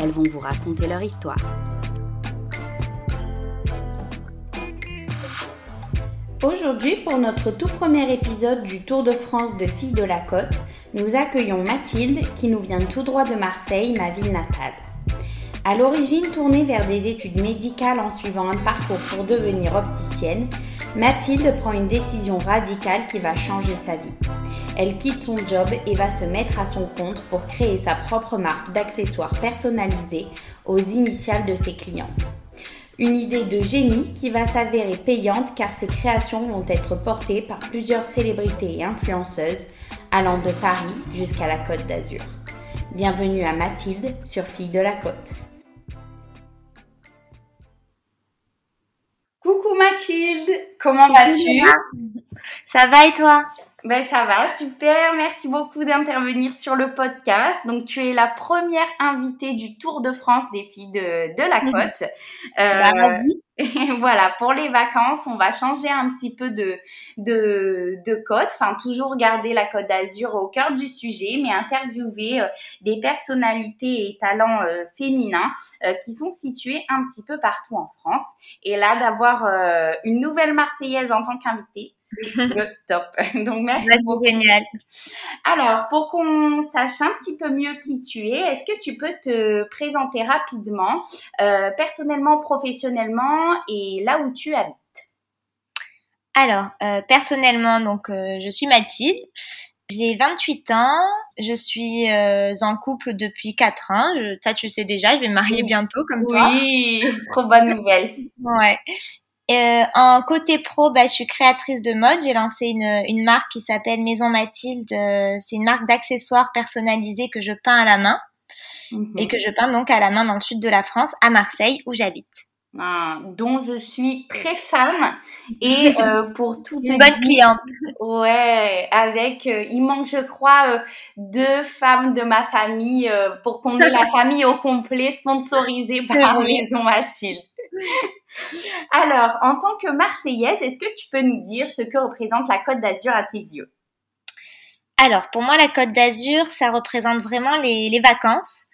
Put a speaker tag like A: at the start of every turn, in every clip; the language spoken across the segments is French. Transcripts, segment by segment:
A: elles vont vous raconter leur histoire. Aujourd'hui, pour notre tout premier épisode du Tour de France de Filles de la Côte, nous accueillons Mathilde qui nous vient tout droit de Marseille, ma ville natale. À l'origine tournée vers des études médicales en suivant un parcours pour devenir opticienne, Mathilde prend une décision radicale qui va changer sa vie. Elle quitte son job et va se mettre à son compte pour créer sa propre marque d'accessoires personnalisés aux initiales de ses clientes. Une idée de génie qui va s'avérer payante car ses créations vont être portées par plusieurs célébrités et influenceuses allant de Paris jusqu'à la Côte d'Azur. Bienvenue à Mathilde sur Fille de la Côte. Coucou Mathilde, comment vas-tu?
B: Ça va et toi?
A: Ben ça va, super. Merci beaucoup d'intervenir sur le podcast. Donc tu es la première invitée du Tour de France des filles de, de la côte.
B: Euh, bah,
A: voilà, pour les vacances, on va changer un petit peu de de, de côte. Enfin, toujours garder la Côte d'Azur au cœur du sujet, mais interviewer euh, des personnalités et talents euh, féminins euh, qui sont situés un petit peu partout en France. Et là, d'avoir une nouvelle Marseillaise en tant qu'invitée, c'est le top. Donc merci.
B: beaucoup. génial.
A: Alors, pour qu'on sache un petit peu mieux qui tu es, est-ce que tu peux te présenter rapidement, personnellement, professionnellement et là où tu habites
B: Alors, euh, personnellement, donc euh, je suis Mathilde. J'ai 28 ans, je suis en couple depuis 4 ans. ça, tu sais déjà, je vais me marier bientôt comme toi.
A: Oui, trop bonne nouvelle.
B: ouais. Euh, en côté pro, bah, je suis créatrice de mode. J'ai lancé une, une marque qui s'appelle Maison Mathilde. Euh, c'est une marque d'accessoires personnalisés que je peins à la main
A: Mhm.
B: et que je peins donc à la main dans le sud de la France, à Marseille, où j'habite.
A: Ah, dont je suis très fan et euh, pour tout
B: Une bonne cliente.
A: Ouais, avec euh, il manque je crois euh, deux femmes de ma famille pour qu'on ait la famille au complet sponsorisée par. Maison Mathilde. Alors, en tant que Marseillaise, est-ce que tu peux nous dire ce que représente la Côte d'Azur à tes yeux?
B: Alors, pour moi, la Côte d'Azur, ça représente vraiment les, les vacances.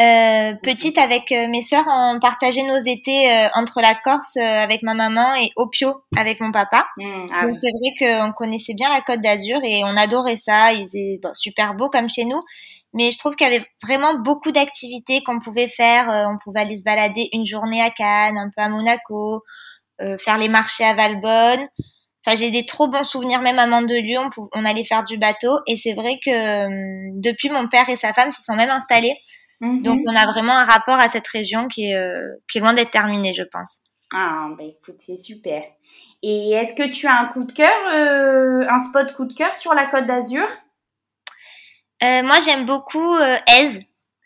B: Euh, petite avec euh, mes sœurs, on partageait nos étés euh, entre la Corse euh, avec ma maman et Opio avec mon papa.
A: Hmm, ah oui.
B: Donc c'est vrai qu'on connaissait bien la Côte d'Azur et on adorait ça. Il faisait bon, super beau comme chez nous, mais je trouve qu'il y avait vraiment beaucoup d'activités qu'on pouvait faire. Euh, on pouvait aller se balader une journée à Cannes, un peu à Monaco, euh, faire les marchés à Valbonne. Enfin, j'ai des trop bons souvenirs même à Mandelieu. On, on allait faire du bateau et c'est vrai que euh, depuis mon père et sa femme s'y sont même installés.
A: Mhm.
B: Donc on a vraiment un rapport à cette région qui est, euh, qui est loin d'être terminé, je pense.
A: Ah, bah écoute, c'est super. Et est-ce que tu as un coup de cœur, euh, un spot coup de cœur sur la Côte d'Azur?
B: Euh, moi, j'aime beaucoup Aise.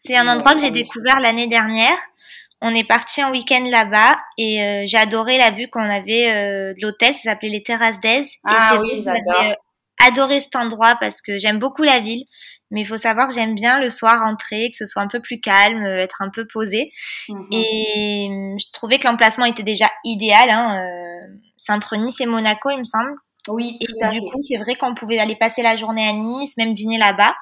B: C'est un endroit que j'ai découvert l'année dernière. On est parti en week-end là-bas et euh, j'ai adoré la vue qu'on avait euh, de l'hôtel. Ça s'appelait les Terrasses d'Aise. Et
A: Ah
B: c'est
A: oui, j'adore.
B: adoré cet endroit parce que j'aime beaucoup la ville. Mais il faut savoir que j'aime bien le soir rentrer, que ce soit un peu plus calme, euh, être un peu posé.
A: Mhm.
B: Et euh, je trouvais que l'emplacement était déjà idéal. Hein, euh, c'est entre Nice et Monaco, il me semble.
A: Oui,
B: Et du coup, c'est vrai qu'on pouvait aller passer la journée à Nice, même dîner là-bas.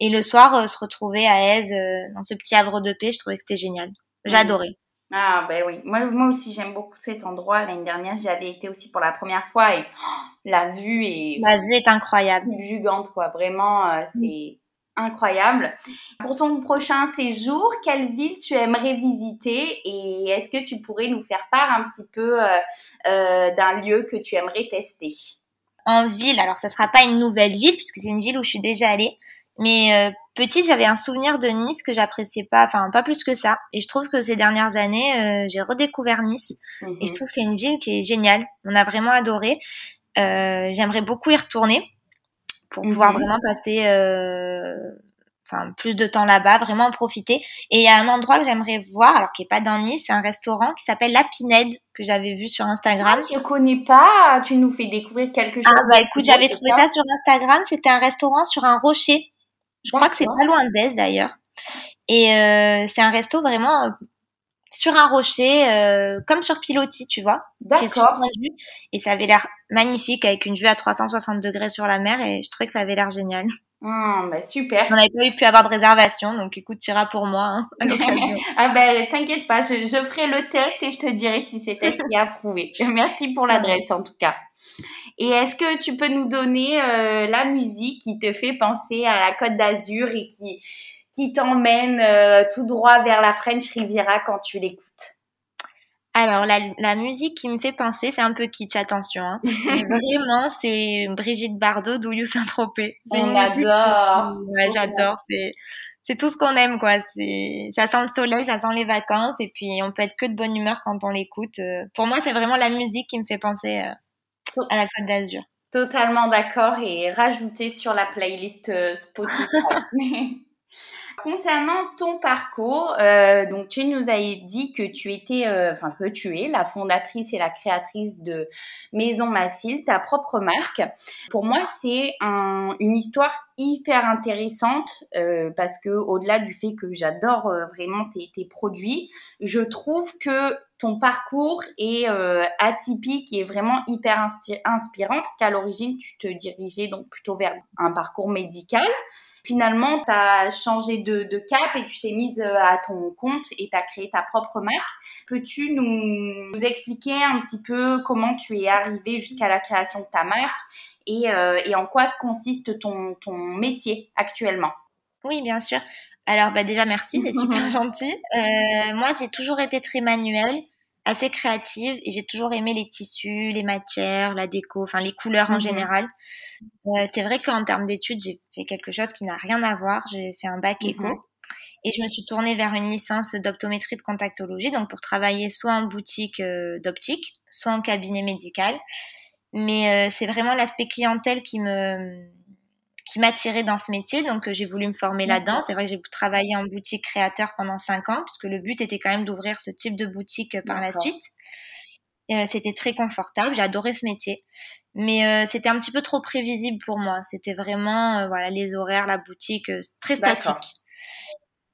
B: Et le soir, euh, se retrouver à Aise, euh, dans ce petit havre de paix, je trouvais que c'était génial. J'adorais.
A: Ah ben oui, moi, moi aussi j'aime beaucoup cet endroit. L'année dernière, j'y avais été aussi pour la première fois et oh, la vue est
B: La vue est incroyable.
A: gigante quoi. Vraiment, euh, c'est incroyable. Pour ton prochain séjour, quelle ville tu aimerais visiter et est-ce que tu pourrais nous faire part un petit peu euh, euh, d'un lieu que tu aimerais tester?
B: En ville, alors ça sera pas une nouvelle ville, puisque c'est une ville où je suis déjà allée. Mais euh, petite, j'avais un souvenir de Nice que j'appréciais pas, enfin pas plus que ça. Et je trouve que ces dernières années, euh, j'ai redécouvert Nice. Et je
A: Mhm.
B: trouve que c'est une ville qui est géniale. On a vraiment adoré. J'aimerais beaucoup y retourner pour pouvoir
A: Mhm.
B: vraiment passer euh, enfin plus de temps là-bas, vraiment en profiter. Et il y a un endroit que j'aimerais voir, alors qui est pas dans Nice, c'est un restaurant qui s'appelle La Pinède que j'avais vu sur Instagram.
A: Ah, je connais pas, tu nous fais découvrir quelque
B: ah,
A: chose.
B: Ah bah écoute, j'avais trouvé ça sur Instagram, c'était un restaurant sur un rocher. Je crois que c'est pas loin d'Est d'ailleurs. Et euh, c'est un resto vraiment euh, sur un rocher, euh, comme sur Pilotis, tu vois.
A: D'accord.
B: Et ça avait l'air magnifique avec une vue à 360 degrés sur la mer et je trouvais que ça avait l'air génial.
A: Ah, bah super.
B: On n'avait pas eu pu avoir de réservation, donc écoute, tu iras pour moi. Hein,
A: ah ben t'inquiète pas, je, je, ferai le test et je te dirai si c'est test qui est approuvé. Merci pour l'adresse en tout cas. Et est-ce que tu peux nous donner euh, la musique qui te fait penser à la Côte d'Azur et qui qui t'emmène euh, tout droit vers la French Riviera quand tu l'écoutes?
B: Alors la, la, musique qui me fait penser, c'est un peu kitsch, attention. Hein. Mais vraiment, c'est Brigitte Bardot d'Ouyou Saint-Tropez.
A: On adore.
B: Ouais, j'adore. C'est c'est tout ce qu'on aime, quoi. C'est ça sent le soleil, ça sent les vacances, et puis on peut être que de bonne humeur quand on l'écoute. Euh, pour moi, c'est vraiment la musique qui me fait penser euh, à la Côte d'Azur.
A: Totalement d'accord et rajouter sur la playlist Spotify. Concernant ton parcours, euh, donc tu nous as dit que tu étais, euh, enfin que tu es la fondatrice et la créatrice de Maison Mathilde, ta propre marque. Pour moi, c'est un, une histoire hyper intéressante euh, parce que au-delà du fait que j'adore euh, vraiment tes, produits, je trouve que ton parcours est euh, atypique et vraiment hyper inspirant parce qu'à l'origine, tu te dirigeais donc plutôt vers un parcours médical. Finalement, tu as changé de, cap et tu t'es mise à ton compte et tu as créé ta propre marque. Peux-tu nous, nous, expliquer un petit peu comment tu es arrivée jusqu'à la création de ta marque et, euh, et en quoi consiste ton, ton métier actuellement?
B: Oui, bien sûr. Alors bah déjà merci, c'est super gentil. Euh, moi j'ai toujours été très manuelle, assez créative et j'ai toujours aimé les tissus, les matières, la déco, enfin les couleurs en mhm. général. Euh, c'est vrai qu'en termes d'études j'ai fait quelque chose qui n'a rien à voir. J'ai fait un bac éco mhm. et je me suis tournée vers une licence d'optométrie de contactologie, donc pour travailler soit en boutique euh, d'optique, soit en cabinet médical. Mais euh, c'est vraiment l'aspect clientèle qui me qui m'attirait dans ce métier. Donc, euh, j'ai voulu me former là-dedans. C'est vrai que j'ai travaillé en boutique créateur pendant cinq ans, puisque le but était quand même d'ouvrir ce type de boutique euh, par la suite. Euh, c'était très confortable. J'ai adoré ce métier, mais euh, c'était un petit peu trop prévisible pour moi. C'était vraiment, voilà, les horaires, la boutique, très statique.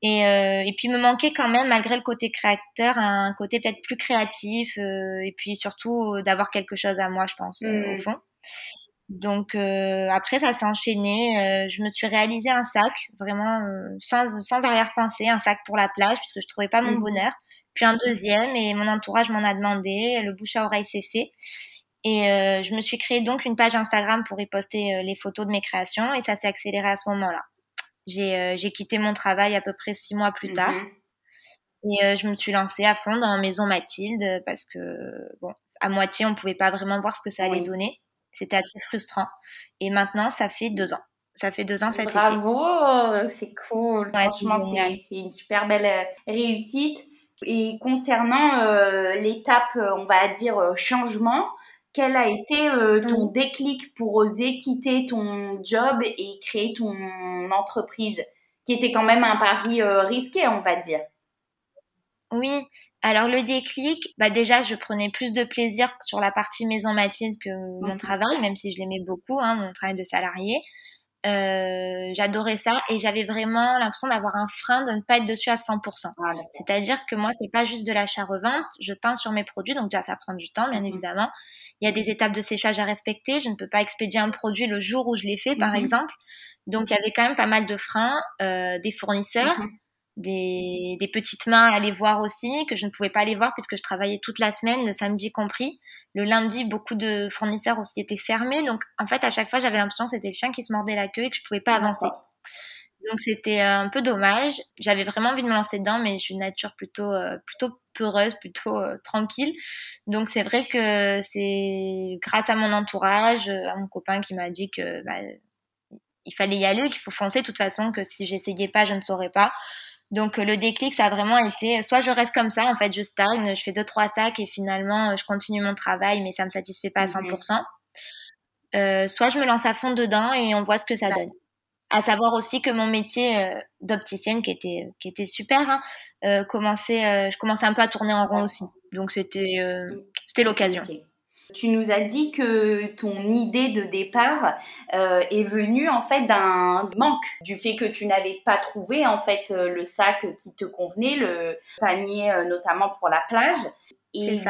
B: Et, et puis, il me manquait quand même, malgré le côté créateur, un côté peut-être plus créatif, et puis surtout d'avoir quelque chose à moi, je pense, au mmh. fond. Donc euh, après ça s'est enchaîné. Euh, je me suis réalisé un sac vraiment euh, sans, sans arrière-pensée, un sac pour la plage puisque je trouvais pas mon mmh. bonheur. Puis un deuxième et mon entourage m'en a demandé. Le bouche à oreille s'est fait et je me suis créé donc une page Instagram pour y poster les photos de mes créations et ça s'est accéléré à ce moment-là. J'ai j'ai quitté mon travail à peu près six mois plus tard mmh et je me suis lancée à fond dans Maison Mathilde parce que bon à moitié on pouvait pas vraiment voir ce que ça allait donner. C'était assez frustrant. Et maintenant, ça fait deux ans. Ça fait deux ans cet
A: Bravo, c'est cool. Franchement, c'est une super belle euh, réussite. Et concernant euh, l'étape, euh, on va dire, changement, quel a été ton déclic pour oser quitter ton job et créer ton entreprise, qui était quand même un pari risqué, on va dire?
B: Oui, alors le déclic, bah déjà je prenais plus de plaisir sur la partie maison Mathilde que mon travail, même si je l'aimais beaucoup, hein, mon travail de salarié. Euh, j'adorais ça et j'avais vraiment l'impression d'avoir un frein de ne pas être dessus à 100%. Ah, C'est-à-dire que moi c'est pas juste de l'achat-revente, je peins sur mes produits, donc déjà ça prend du temps bien mmh évidemment. Il y a des étapes de séchage à respecter, je ne peux pas expédier un produit le jour où je l'ai fait par mmh exemple. Donc il y avait quand même pas mal de freins, euh, des fournisseurs. Mmh des, des, petites mains à aller voir aussi, que je ne pouvais pas aller voir puisque je travaillais toute la semaine, le samedi compris. Le lundi, beaucoup de fournisseurs aussi étaient fermés. Donc, en fait, à chaque fois, j'avais l'impression que c'était le chien qui se mordait la queue et que je pouvais pas avancer. Donc, c'était euh, un peu dommage. J'avais vraiment envie de me lancer dedans, mais je suis une nature plutôt, euh, plutôt peureuse, plutôt euh, tranquille. Donc, c'est vrai que c'est grâce à mon entourage, à mon copain qui m'a dit que bah, il fallait y aller, qu'il faut foncer de toute façon, que si j'essayais pas, je ne saurais pas. Donc euh, le déclic, ça a vraiment été, soit je reste comme ça, en fait, je stagne, je fais deux trois sacs et finalement euh, je continue mon travail, mais ça me satisfait pas à 100%. Mhm. Euh, soit je me lance à fond dedans et on voit ce que ça donne. À savoir aussi que mon métier euh, d'opticienne, qui était qui était super, hein, euh, commençait, euh, je commençais un peu à tourner en rond aussi. Donc c'était c'était l'occasion.
A: Tu nous as dit que ton idée de départ est venue en fait d'un manque, du fait que tu n'avais pas trouvé en fait le sac qui te convenait, le panier notamment pour la plage. Et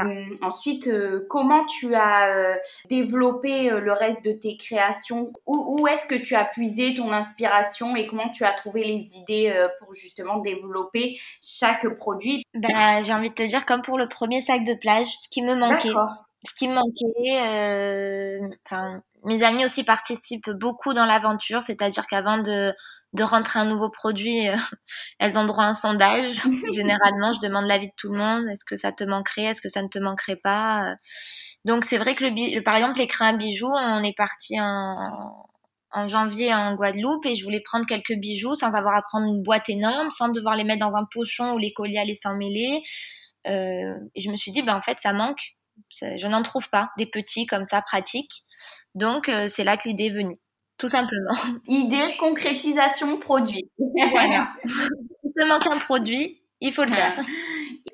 A: ensuite, euh, comment tu as euh, développé euh, le reste de tes créations? Où, où est-ce que tu as puisé ton inspiration et comment tu as trouvé les idées pour justement développer chaque produit?
B: Bah, J'ai envie de te dire, comme pour le premier sac de plage, ce qui me manquait. Ce qui me manquait, enfin, mes amis aussi participent beaucoup dans l'aventure, c'est-à-dire qu'avant de de rentrer un nouveau produit, euh, elles ont droit à un sondage. Généralement, je demande l'avis de tout le monde. Est-ce que ça te manquerait? Est-ce que ça ne te manquerait pas? Donc c'est vrai que le, par exemple les crins à bijoux, on est parti en, en janvier en Guadeloupe et je voulais prendre quelques bijoux sans avoir à prendre une boîte énorme, sans devoir les mettre dans un pochon où les colliers allaient s'emmêler. Euh, et je me suis dit, ben en fait, ça manque. Je n'en trouve pas des petits comme ça pratiques. Donc euh, c'est là que l'idée est venue tout simplement.
A: Idée, concrétisation, produit.
B: voilà. Il te manque un produit, il faut le faire.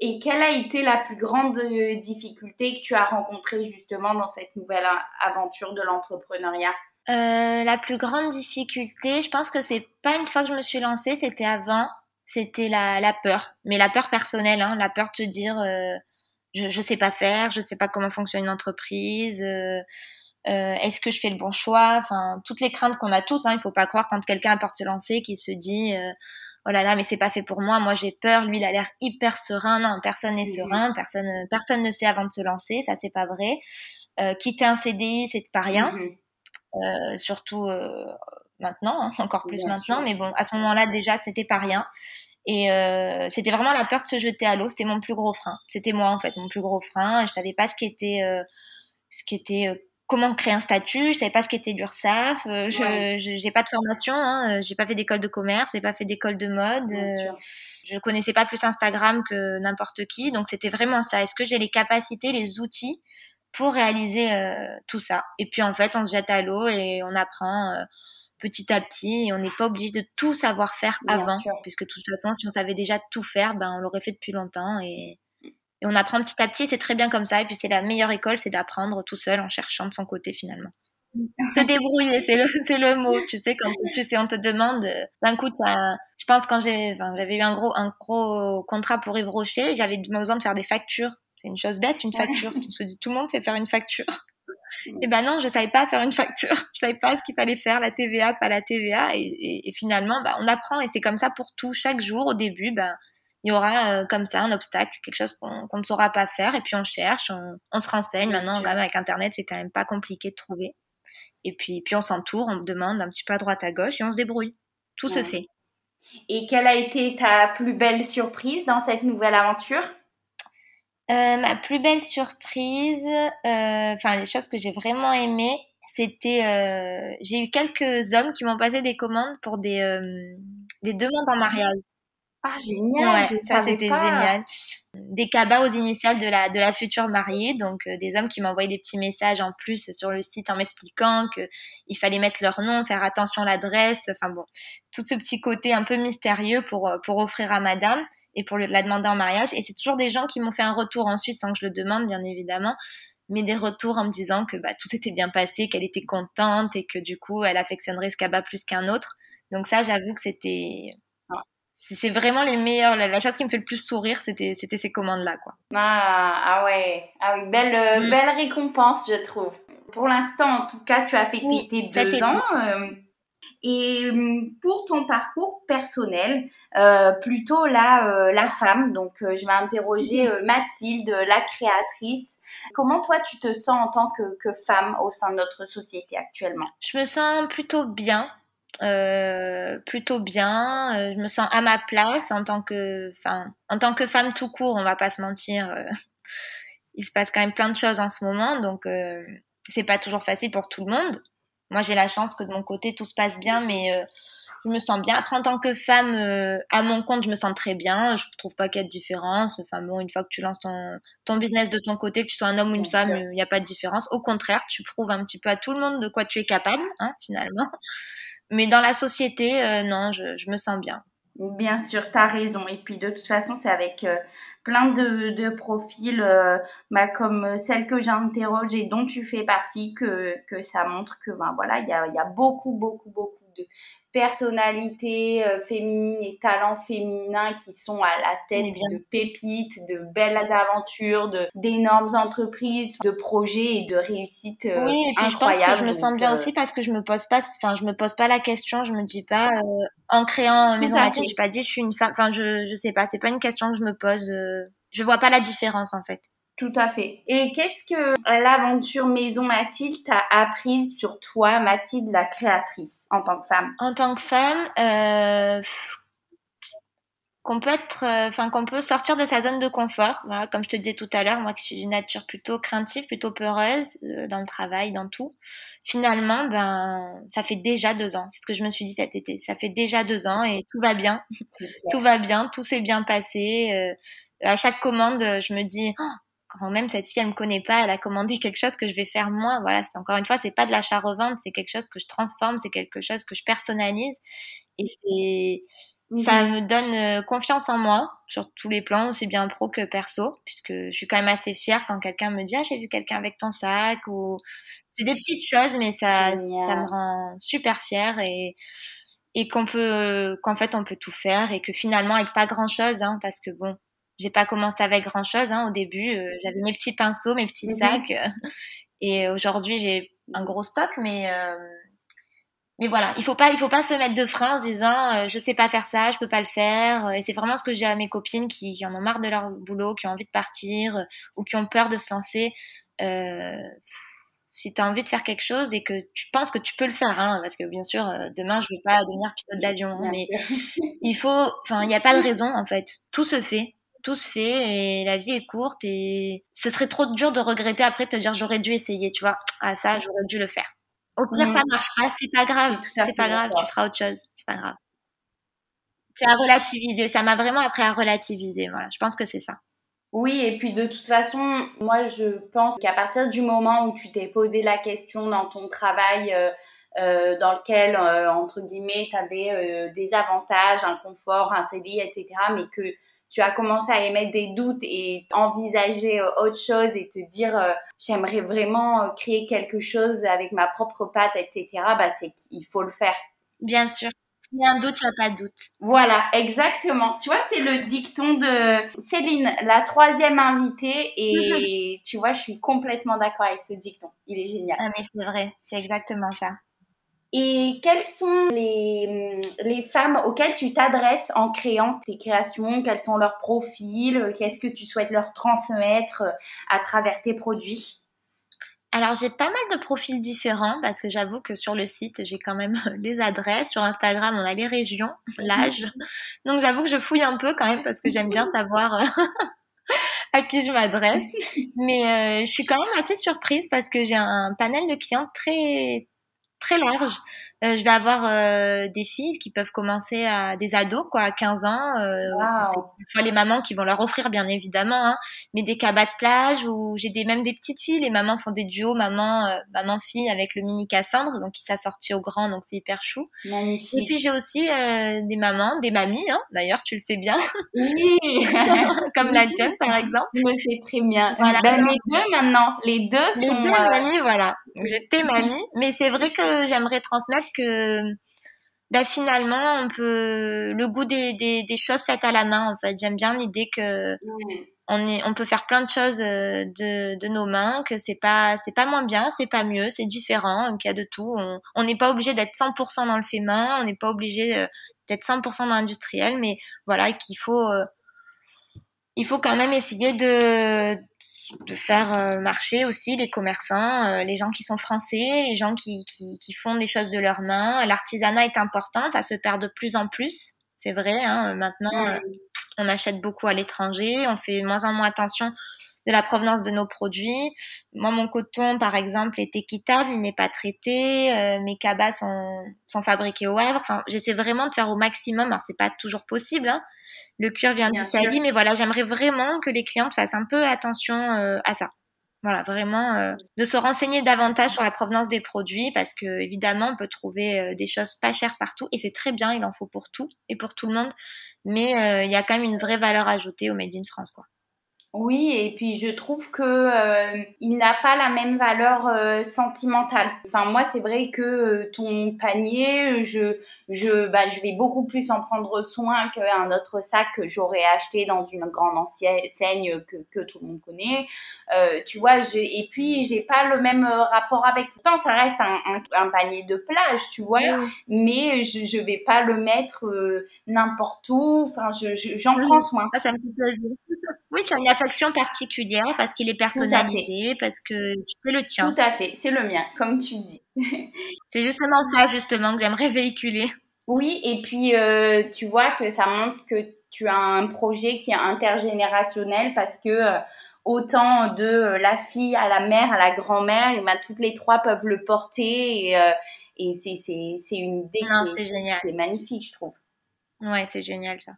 A: Et quelle a été la plus grande euh, difficulté que tu as rencontrée justement dans cette nouvelle aventure de l'entrepreneuriat?
B: Euh, La plus grande difficulté, je pense que c'est pas une fois que je me suis lancée, c'était avant, c'était la, la, peur. Mais la peur personnelle, hein, la peur de te dire euh, je, je sais pas faire, je sais pas comment fonctionne une entreprise. Euh, euh, est-ce que je fais le bon choix? Enfin, toutes les craintes qu'on a tous. Hein, il faut pas croire quand quelqu'un apporte se lancer qu'il se dit euh, oh là là, mais c'est pas fait pour moi. Moi, j'ai peur. Lui, il a l'air hyper serein. Non, personne n'est serein. Personne, personne ne sait avant de se lancer. Ça, c'est pas vrai. Euh, quitter un CDI, c'est pas rien. Euh, surtout euh, maintenant, hein, encore plus maintenant. Mais bon, à ce moment-là, déjà, c'était pas rien. Et euh, c'était vraiment la peur de se jeter à l'eau. C'était mon plus gros frein. C'était moi en fait, mon plus gros frein. Je savais pas ce qui était, euh, ce qui était comment créer un statut, je savais pas ce qu'était l'URSSAF, euh, je j'ai pas de formation, hein, euh, j'ai pas fait d'école de commerce, j'ai pas fait d'école de mode, euh, je connaissais pas plus Instagram que n'importe qui, donc c'était vraiment ça. Est-ce que j'ai les capacités, les outils pour réaliser tout ça? Et puis en fait, on se jette à l'eau et on apprend petit à petit et on n'est pas obligé de tout savoir faire avant, puisque de toute façon, si on savait déjà tout faire, ben on l'aurait fait depuis longtemps et et on apprend petit à petit, c'est très bien comme ça. Et puis c'est la meilleure école, c'est d'apprendre tout seul en cherchant de son côté finalement. Se débrouiller, c'est le, c'est le mot. Tu sais, quand tu sais, on te demande, d'un coup, je pense quand j'ai, enfin, j'avais eu un gros, un gros contrat pour Yves Rocher, j'avais besoin de faire des factures. C'est une chose bête, une facture. tout le monde sait faire une facture. Et ben non, je savais pas faire une facture. Je savais pas ce qu'il fallait faire, la TVA, pas la TVA. Et, et, finalement, bah, on apprend et c'est comme ça pour tout. Chaque jour, au début, ben, il y aura euh, comme ça un obstacle, quelque chose qu'on ne saura pas faire, et puis on cherche, on, se renseigne. Maintenant, quand même, avec Internet, c'est quand même pas compliqué de trouver. Et puis, puis on s'entoure, on demande un petit peu à droite à gauche et on se débrouille. Tout se fait.
A: Et quelle a été ta plus belle surprise dans cette nouvelle aventure?
B: Euh, Ma plus belle surprise, euh, enfin les choses que j'ai vraiment aimées, c'était j'ai eu quelques hommes qui m'ont passé des commandes pour des des demandes en mariage.
A: Ah, génial!
B: ça c'était génial. Des cabas aux initiales de la, de la future mariée, donc euh, des hommes qui m'envoyaient des petits messages en plus sur le site en m'expliquant que il fallait mettre leur nom, faire attention à l'adresse, enfin bon, tout ce petit côté un peu mystérieux pour, euh, pour offrir à madame et pour la demander en mariage. Et c'est toujours des gens qui m'ont fait un retour ensuite sans que je le demande, bien évidemment, mais des retours en me disant que bah, tout était bien passé, qu'elle était contente et que du coup elle affectionnerait ce cabas plus qu'un autre. Donc ça, j'avoue que c'était c'est vraiment les meilleurs. La, chose qui me fait le plus sourire, c'était ces commandes là, quoi.
A: Ah, ah ouais, ah oui, belle euh, mm. belle récompense, je trouve. Pour l'instant, en tout cas, tu as fait tes, deux ans. Euh, et hum, pour ton parcours personnel, euh, plutôt la, la femme, donc je vais interroger. Mathilde, la créatrice. Comment toi tu te sens en tant que, que femme au sein de notre société actuellement?
B: Je me sens plutôt bien. Euh, plutôt bien. Euh, je me sens à ma place en tant que, en tant que femme tout court. On va pas se mentir. Euh, il se passe quand même plein de choses en ce moment, donc c'est pas toujours facile pour tout le monde. Moi, j'ai la chance que de mon côté tout se passe bien, mais je me sens bien. Après, en tant que femme à mon compte, je me sens très bien. Je trouve pas qu'il y ait de différence. Enfin bon, une fois que tu lances ton, ton business de ton côté, que tu sois un homme ou une femme, il n'y a pas de différence. Au contraire, tu prouves un petit peu à tout le monde de quoi tu es capable, hein, finalement. Mais dans la société, euh, non, je, je, me sens bien.
A: Bien sûr, tu raison. Et puis de toute façon, c'est avec euh, plein de, de profils euh, bah, comme celle que j'interroge et dont tu fais partie que, que ça montre que ben, voilà, il y a, y a beaucoup, beaucoup, beaucoup de personnalités euh, féminines et talents féminins qui sont à la tête de pépites, de belles aventures, de d'énormes entreprises, de projets et de réussites euh, oui, et puis incroyables. Je pense
B: que je me sens bien euh, aussi parce que je me pose pas, enfin je me pose pas la question, je me dis pas en créant Maison Mathilde, je pas dit je suis une femme, enfin je je sais pas, c'est pas une question que je me pose, je vois pas la différence en fait.
A: Tout à fait. Et qu'est-ce que l'aventure Maison Mathilde t'a apprise sur toi, Mathilde, la créatrice, en tant que femme?
B: En tant que femme, euh, qu'on peut être, euh, enfin qu'on peut sortir de sa zone de confort. Voilà, comme je te disais tout à l'heure, moi qui suis d'une nature plutôt craintive, plutôt peureuse euh, dans le travail, dans tout. Finalement, ben, ça fait déjà deux ans. C'est ce que je me suis dit cet été. Ça fait déjà deux ans et tout va bien. tout va bien, tout s'est bien passé. Euh, à chaque commande, je me dis, oh, quand même cette fille elle me connaît pas, elle a commandé quelque chose que je vais faire moi. Voilà, c'est encore une fois, c'est pas de l'achat revente, c'est quelque chose que je transforme, c'est quelque chose que je personnalise. Et c'est ça me donne euh, confiance en moi sur tous les plans, aussi bien pro que perso, puisque je suis quand même assez fière quand quelqu'un me dit ah j'ai vu quelqu'un avec ton sac ou c'est des petites choses mais ça ça me rend super fière et et qu'on peut qu'en fait on peut tout faire et que finalement avec pas grand chose hein, parce que bon j'ai pas commencé avec grand chose hein, au début. Euh, j'avais mes petits pinceaux, mes petits mhm. sacs, euh, et aujourd'hui j'ai un gros stock, mais euh, mais voilà, il faut pas il faut pas se mettre de frein en se disant je sais pas faire ça, je peux pas le faire. Et c'est vraiment ce que j'ai à mes copines qui, qui, en ont marre de leur boulot, qui ont envie de partir ou qui ont peur de se lancer. si tu as envie de faire quelque chose et que tu penses que tu peux le faire, hein, parce que bien sûr, demain, je vais pas devenir pilote d'avion, hein, mais il faut, enfin, il n'y a pas de raison, en fait. Tout se fait tout se fait et la vie est courte et ce serait trop dur de regretter après de te dire j'aurais dû essayer, tu vois. Ah ça, j'aurais dû le faire. Au pire, ça marchera, c'est pas grave, c'est pas grave, tu feras autre chose, c'est pas grave. C'est à relativiser, ça m'a vraiment appris à relativiser, voilà, je pense que c'est ça.
A: Oui, et puis de toute façon, moi je pense qu'à partir du moment où tu t'es posé la question dans ton travail, euh, euh, dans lequel, euh, entre guillemets, tu avais des avantages, un confort, un CDI, etc., mais que tu as commencé à émettre des doutes et envisager euh, autre chose et te dire euh, j'aimerais vraiment euh, créer quelque chose avec ma propre patte, etc., bah, c'est qu'il faut le faire.
B: Bien sûr. S'il y a un doute, il n'y a pas de doute.
A: Voilà, exactement. Tu vois, c'est le dicton de Céline, la troisième invitée, et tu vois, je suis complètement d'accord avec ce dicton. Il est génial.
B: Ah, mais c'est vrai, c'est exactement ça.
A: Et quelles sont les, les femmes auxquelles tu t'adresses en créant tes créations? Quels sont leurs profils? Qu'est-ce que tu souhaites leur transmettre euh, à travers tes produits?
B: Alors j'ai pas mal de profils différents parce que j'avoue que sur le site j'ai quand même les adresses. Sur Instagram on a les régions, l'âge. Donc j'avoue que je fouille un peu quand même parce que j'aime bien savoir euh, à qui je m'adresse. Mais euh, je suis quand même assez surprise parce que j'ai un panel de clients très très large. Euh, je vais avoir euh, des filles qui peuvent commencer à des ados quoi à 15 ans euh, wow. les mamans qui vont leur offrir bien évidemment hein, mais des cabas de plage ou j'ai des même des petites filles les mamans font des duos maman euh, maman fille avec le mini Cassandre donc qui s'est sorti au grand donc c'est hyper chou.
A: Magnifique.
B: et puis j'ai aussi euh, des mamans des mamies hein, d'ailleurs tu le sais bien.
A: Oui.
B: Comme la tienne par exemple.
A: Je sais très bien. Voilà. ben, les deux maintenant. Les deux
B: les
A: sont
B: deux mamies voilà. J'étais mamie mais c'est vrai que j'aimerais transmettre que bah, finalement on peut le goût des, des, des, choses faites à la main en fait. J'aime bien l'idée que on est on peut faire plein de choses euh, de, de nos mains que c'est pas c'est pas moins bien c'est pas mieux c'est différent qu'il y a de tout. On n'est pas obligé d'être 100% dans le fait main on n'est pas obligé euh, d'être 100% dans l'industriel mais voilà qu'il faut euh, il faut quand même essayer de de faire euh, marcher aussi les commerçants, euh, les gens qui sont français, les gens qui, qui, qui font des choses de leurs mains. L'artisanat est important, ça se perd de plus en plus, c'est vrai. Hein, maintenant, euh, on achète beaucoup à l'étranger, on fait moins en moins attention de la provenance de nos produits. Moi, mon coton, par exemple, est équitable, il n'est pas traité. mes cabas sont, sont fabriqués au Havre. Enfin, j'essaie vraiment de faire au maximum. Alors, c'est pas toujours possible, hein, le cuir vient d'Italie, mais voilà, j'aimerais vraiment que les clientes fassent un peu attention euh, à ça. Voilà, vraiment euh, de se renseigner davantage sur la provenance des produits parce que évidemment on peut trouver euh, des choses pas chères partout et c'est très bien, il en faut pour tout et pour tout le monde, mais euh, il y a quand même une vraie valeur ajoutée au Made in France quoi.
A: Oui, et puis je trouve que euh, il n'a pas la même valeur euh, sentimentale. Enfin moi c'est vrai que euh, ton panier, je je bah je vais beaucoup plus en prendre soin qu'un autre sac que j'aurais acheté dans une grande enseigne que que tout le monde connaît. tu vois, je, et puis j'ai pas le même rapport avec. Pourtant ça reste un, un, un panier de plage, tu vois, mais je je vais pas le mettre n'importe où. Enfin je j'en prends soin.
B: Ah, ça me fait plaisir. Oui, c'est une affection particulière parce qu'il est personnalisé, parce que c'est le tien.
A: Tout à fait, c'est le mien, comme tu dis.
B: c'est justement ça, justement, que j'aimerais véhiculer.
A: Oui, et puis euh, tu vois que ça montre que tu as un projet qui est intergénérationnel parce que euh, autant de euh, la fille à la mère à la grand-mère, et ben, toutes les trois peuvent le porter et, et c'est une idée
B: qui, génial.
A: est magnifique, je trouve.
B: Ouais, c'est génial ça.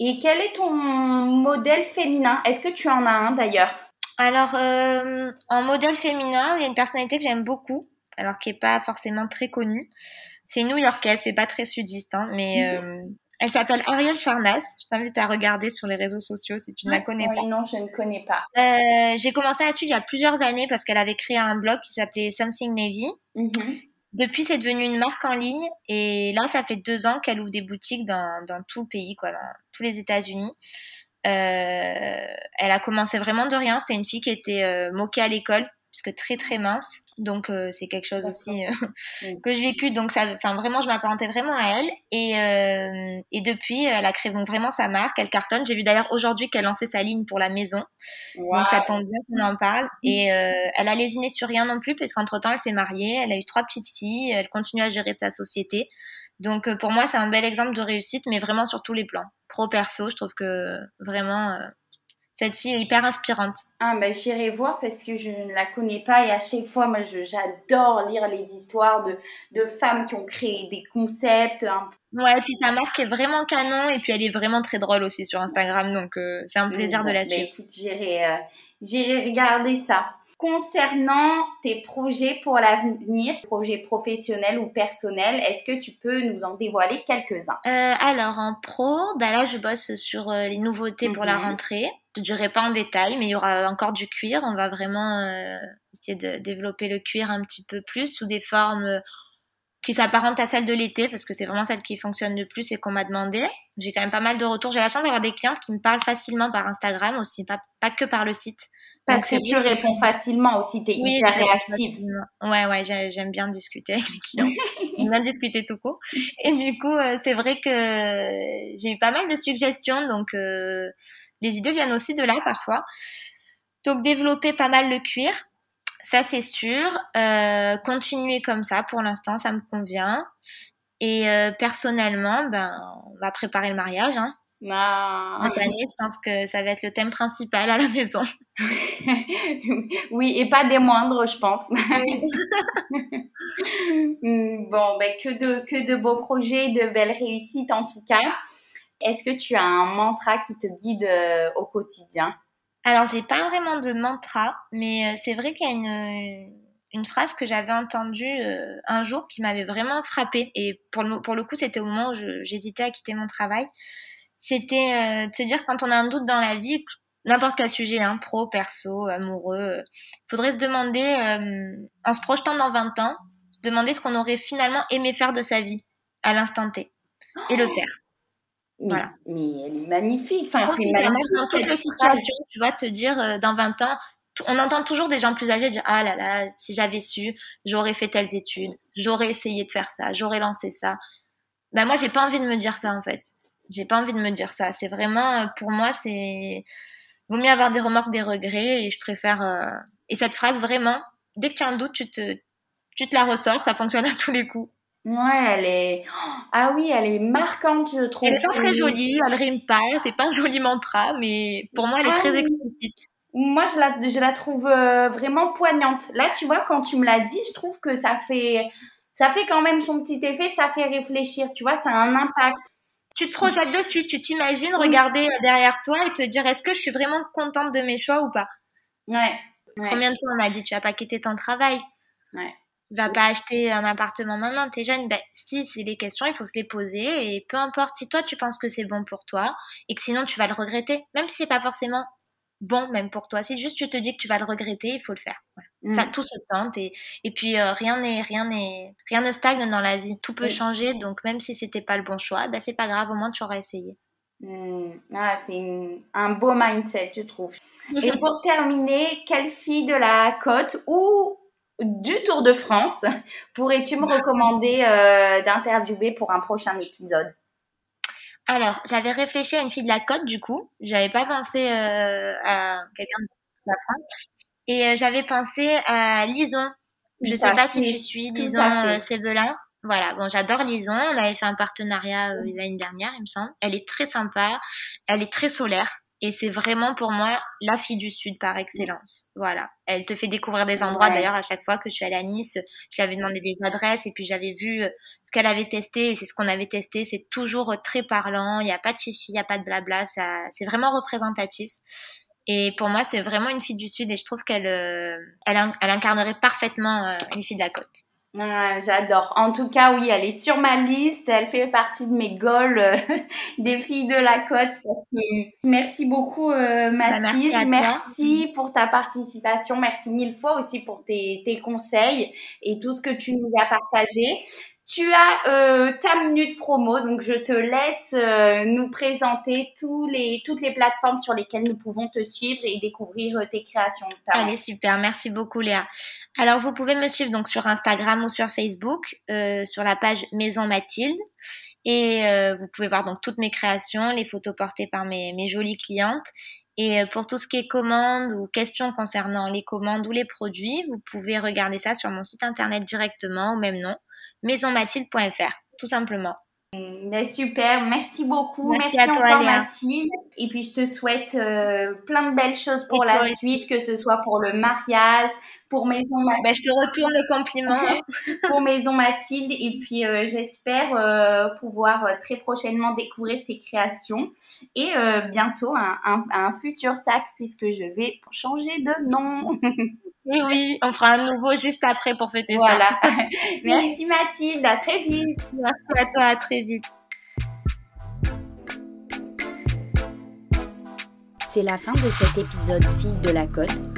A: Et quel est ton modèle féminin? Est-ce que tu en as un d'ailleurs?
B: Alors, euh, en modèle féminin, il y a une personnalité que j'aime beaucoup, alors qui est pas forcément très connue. C'est new-yorkaise, c'est pas très sudiste, hein, mais mhm. euh, elle s'appelle Ariel Farnas. Je t'invite à regarder sur les réseaux sociaux si tu ne la connais pas.
A: Non, je ne connais pas.
B: Euh, j'ai commencé à la suivre il y a plusieurs années parce qu'elle avait créé un blog qui s'appelait Something Navy. Mhm. Depuis, c'est devenu une marque en ligne et là, ça fait deux ans qu'elle ouvre des boutiques dans, dans tout le pays, quoi, dans tous les États-Unis. Euh, elle a commencé vraiment de rien. C'était une fille qui était euh, moquée à l'école puisque très très mince. Donc euh, c'est quelque chose aussi euh, que je vécu. Donc ça, enfin vraiment, je m'apparentais vraiment à elle. Et, euh, et depuis, elle a créé vraiment sa marque. Elle cartonne. J'ai vu d'ailleurs aujourd'hui qu'elle lançait sa ligne pour la maison. Donc ça tombe bien qu'on en parle. Et elle a lésiné sur rien non plus, puisqu'entre temps elle s'est mariée. Elle a eu trois petites filles. Elle continue à gérer de sa société. Donc pour moi, c'est un bel exemple de réussite, mais vraiment sur tous les plans. Pro perso, je trouve que vraiment cette fille est hyper inspirante.
A: Ah ben j'irai voir parce que je ne la connais pas et à chaque fois moi j'adore lire les histoires de, de femmes qui ont créé des concepts.
B: Ouais, et puis sa marque est vraiment canon et puis elle est vraiment très drôle aussi sur Instagram donc euh, c'est un plaisir de la ben, suivre.
A: écoute, j'irai euh, j'irai regarder ça. Concernant tes projets pour l'avenir, projets professionnels ou personnels, est-ce que tu peux nous en dévoiler quelques-uns?
B: Euh, Alors en pro, bah là je bosse sur les nouveautés pour la mhm. rentrée. Je ne dirai pas en détail, mais il y aura encore du cuir. On va vraiment euh, essayer de développer le cuir un petit peu plus sous des formes euh, qui s'apparentent à celles de l'été, parce que c'est vraiment celle qui fonctionne le plus et qu'on m'a demandé. J'ai quand même pas mal de retours. J'ai la chance d'avoir des clientes qui me parlent facilement par Instagram aussi, pas, pas que par le site.
A: Parce que tu réponds facilement aussi, tu es hyper réactive.
B: Ouais, ouais, j'aime bien discuter avec les clients. j'aime bien discuter tout court. Et du coup, euh, c'est vrai que j'ai eu pas mal de suggestions, donc les idées viennent aussi de là parfois. Donc développer pas mal le cuir, ça c'est sûr. Euh, continuer comme ça pour l'instant, ça me convient. Et euh, personnellement, ben on va préparer le mariage. Hein.
A: Ah.
B: je pense que ça va être le thème principal à la maison.
A: oui, et pas des moindres, je pense. Hmm, bon, ben que de que de beaux projets, de belles réussites en tout cas. Est-ce que tu as un mantra qui te guide euh, au quotidien?
B: Alors, j'ai pas vraiment de mantra, mais euh, c'est vrai qu'il y a une, une phrase que j'avais entendue euh, un jour qui m'avait vraiment frappée. Et pour le, pour le coup, c'était au moment où j'hésitais à quitter mon travail. C'était de se dire quand on a un doute dans la vie, n'importe quel sujet, hein, pro, perso, amoureux, il faudrait se demander, en se projetant dans 20 ans, se demander ce qu'on aurait finalement aimé faire de sa vie à l'instant T et le faire.
A: Mais, mais elle est magnifique. Enfin,
B: c'est magnifique. dans toutes les situations, tu vois, te dire euh, dans 20 ans, on entend toujours des gens plus âgés dire ah là là, si j'avais su, j'aurais fait telles études, j'aurais essayé de faire ça, j'aurais lancé ça. Ben moi, j'ai pas envie de me dire ça en fait. J'ai pas envie de me dire ça. C'est vraiment euh, pour moi, c'est vaut mieux avoir des remords, des regrets et je préfère. Euh, et cette phrase vraiment, dès que tu as un doute, tu te tu te la ressors, ça fonctionne à tous les coups.
A: Ouais, elle est. Ah oui, elle est marquante, je trouve.
B: Elle est pas très jolie, elle rime pas, c'est pas un joli mantra, mais pour moi, elle est ah très explicite.
A: Moi, je la, je la trouve euh, vraiment poignante. Là, tu vois, quand tu me l'as dit, je trouve que ça fait, ça fait quand même son petit effet, ça fait réfléchir, tu vois, ça a un impact.
B: Tu te projettes de suite, tu t'imagines regarder derrière toi et te dire est-ce que je suis vraiment contente de mes choix ou pas?
A: Ouais.
B: Combien de fois on m'a dit tu vas pas quitter ton travail?
A: Ouais.
B: Va pas acheter un appartement maintenant, t'es jeune. Ben, si c'est des questions, il faut se les poser et peu importe si toi tu penses que c'est bon pour toi et que sinon tu vas le regretter, même si c'est pas forcément bon même pour toi. Si juste tu te dis que tu vas le regretter, il faut le faire. Ça, mm. tout se tente et, et puis euh, rien n'est rien n'est rien ne stagne dans la vie. Tout peut changer, donc même si c'était pas le bon choix, ben c'est pas grave, au moins tu auras essayé.
A: Mm. Ah, c'est un beau mindset, je trouve. et pour terminer, quelle fille de la côte ou du Tour de France pourrais-tu me recommander euh, d'interviewer pour un prochain épisode?
B: Alors, j'avais réfléchi à une fille de la côte, du coup. J'avais pas pensé euh, à quelqu'un de la France. Et euh, j'avais pensé à Lison. Je sais pas si tu suis Lison Sebelin. Voilà, bon, j'adore Lison. On avait fait un partenariat l'année dernière, il me semble. Elle est très sympa, elle est très solaire. Et c'est vraiment pour moi la fille du Sud par excellence. Voilà. Elle te fait découvrir des endroits. D'ailleurs, à chaque fois que je suis allée à Nice, je lui avais demandé des adresses et puis j'avais vu euh, ce qu'elle avait testé et c'est ce qu'on avait testé. C'est toujours très parlant. Il n'y a pas de chichi, il n'y a pas de blabla. Ça, c'est vraiment représentatif. Et pour moi, c'est vraiment une fille du Sud et je trouve qu'elle, euh, elle, elle, incarnerait parfaitement euh, une fille de la côte.
A: J'adore. En tout cas, oui, elle est sur ma liste. Elle fait partie de mes goals euh, des filles de la côte. Merci beaucoup, euh, bah, Mathilde. merci, pour ta participation. Merci mille fois aussi pour tes, tes conseils et tout ce que tu nous as partagé. Tu as euh, ta minute promo, donc je te laisse euh, nous présenter tous les, toutes les plateformes sur lesquelles nous pouvons te suivre et découvrir euh, tes créations.
B: Allez, super, merci beaucoup Léa. Alors vous pouvez me suivre donc sur Instagram ou sur Facebook, sur la page Maison Mathilde. Et vous pouvez voir donc toutes mes créations, les photos portées par mes, mes jolies clientes. Et pour tout ce qui est commandes ou questions concernant les commandes ou les produits, vous pouvez regarder ça sur mon site internet directement au même nom maisonmathilde.fr, tout simplement.
A: Mais super, merci beaucoup. Merci, à encore Mathilde. Et puis je te souhaite euh, plein de belles choses pour la suite, que ce soit pour le mariage, pour Maison Mathilde.
B: Ben, je te retourne le compliment.
A: pour Maison Mathilde. Et puis euh, j'espère euh, pouvoir très prochainement découvrir tes créations. Et bientôt un, un, un futur sac puisque je vais changer de nom.
B: Oui, oui, on fera un nouveau juste après pour fêter
A: voilà. ça. Merci Mathilde, à très vite.
B: Merci à toi, à très vite.
A: C'est la fin de cet épisode Fille de la Côte.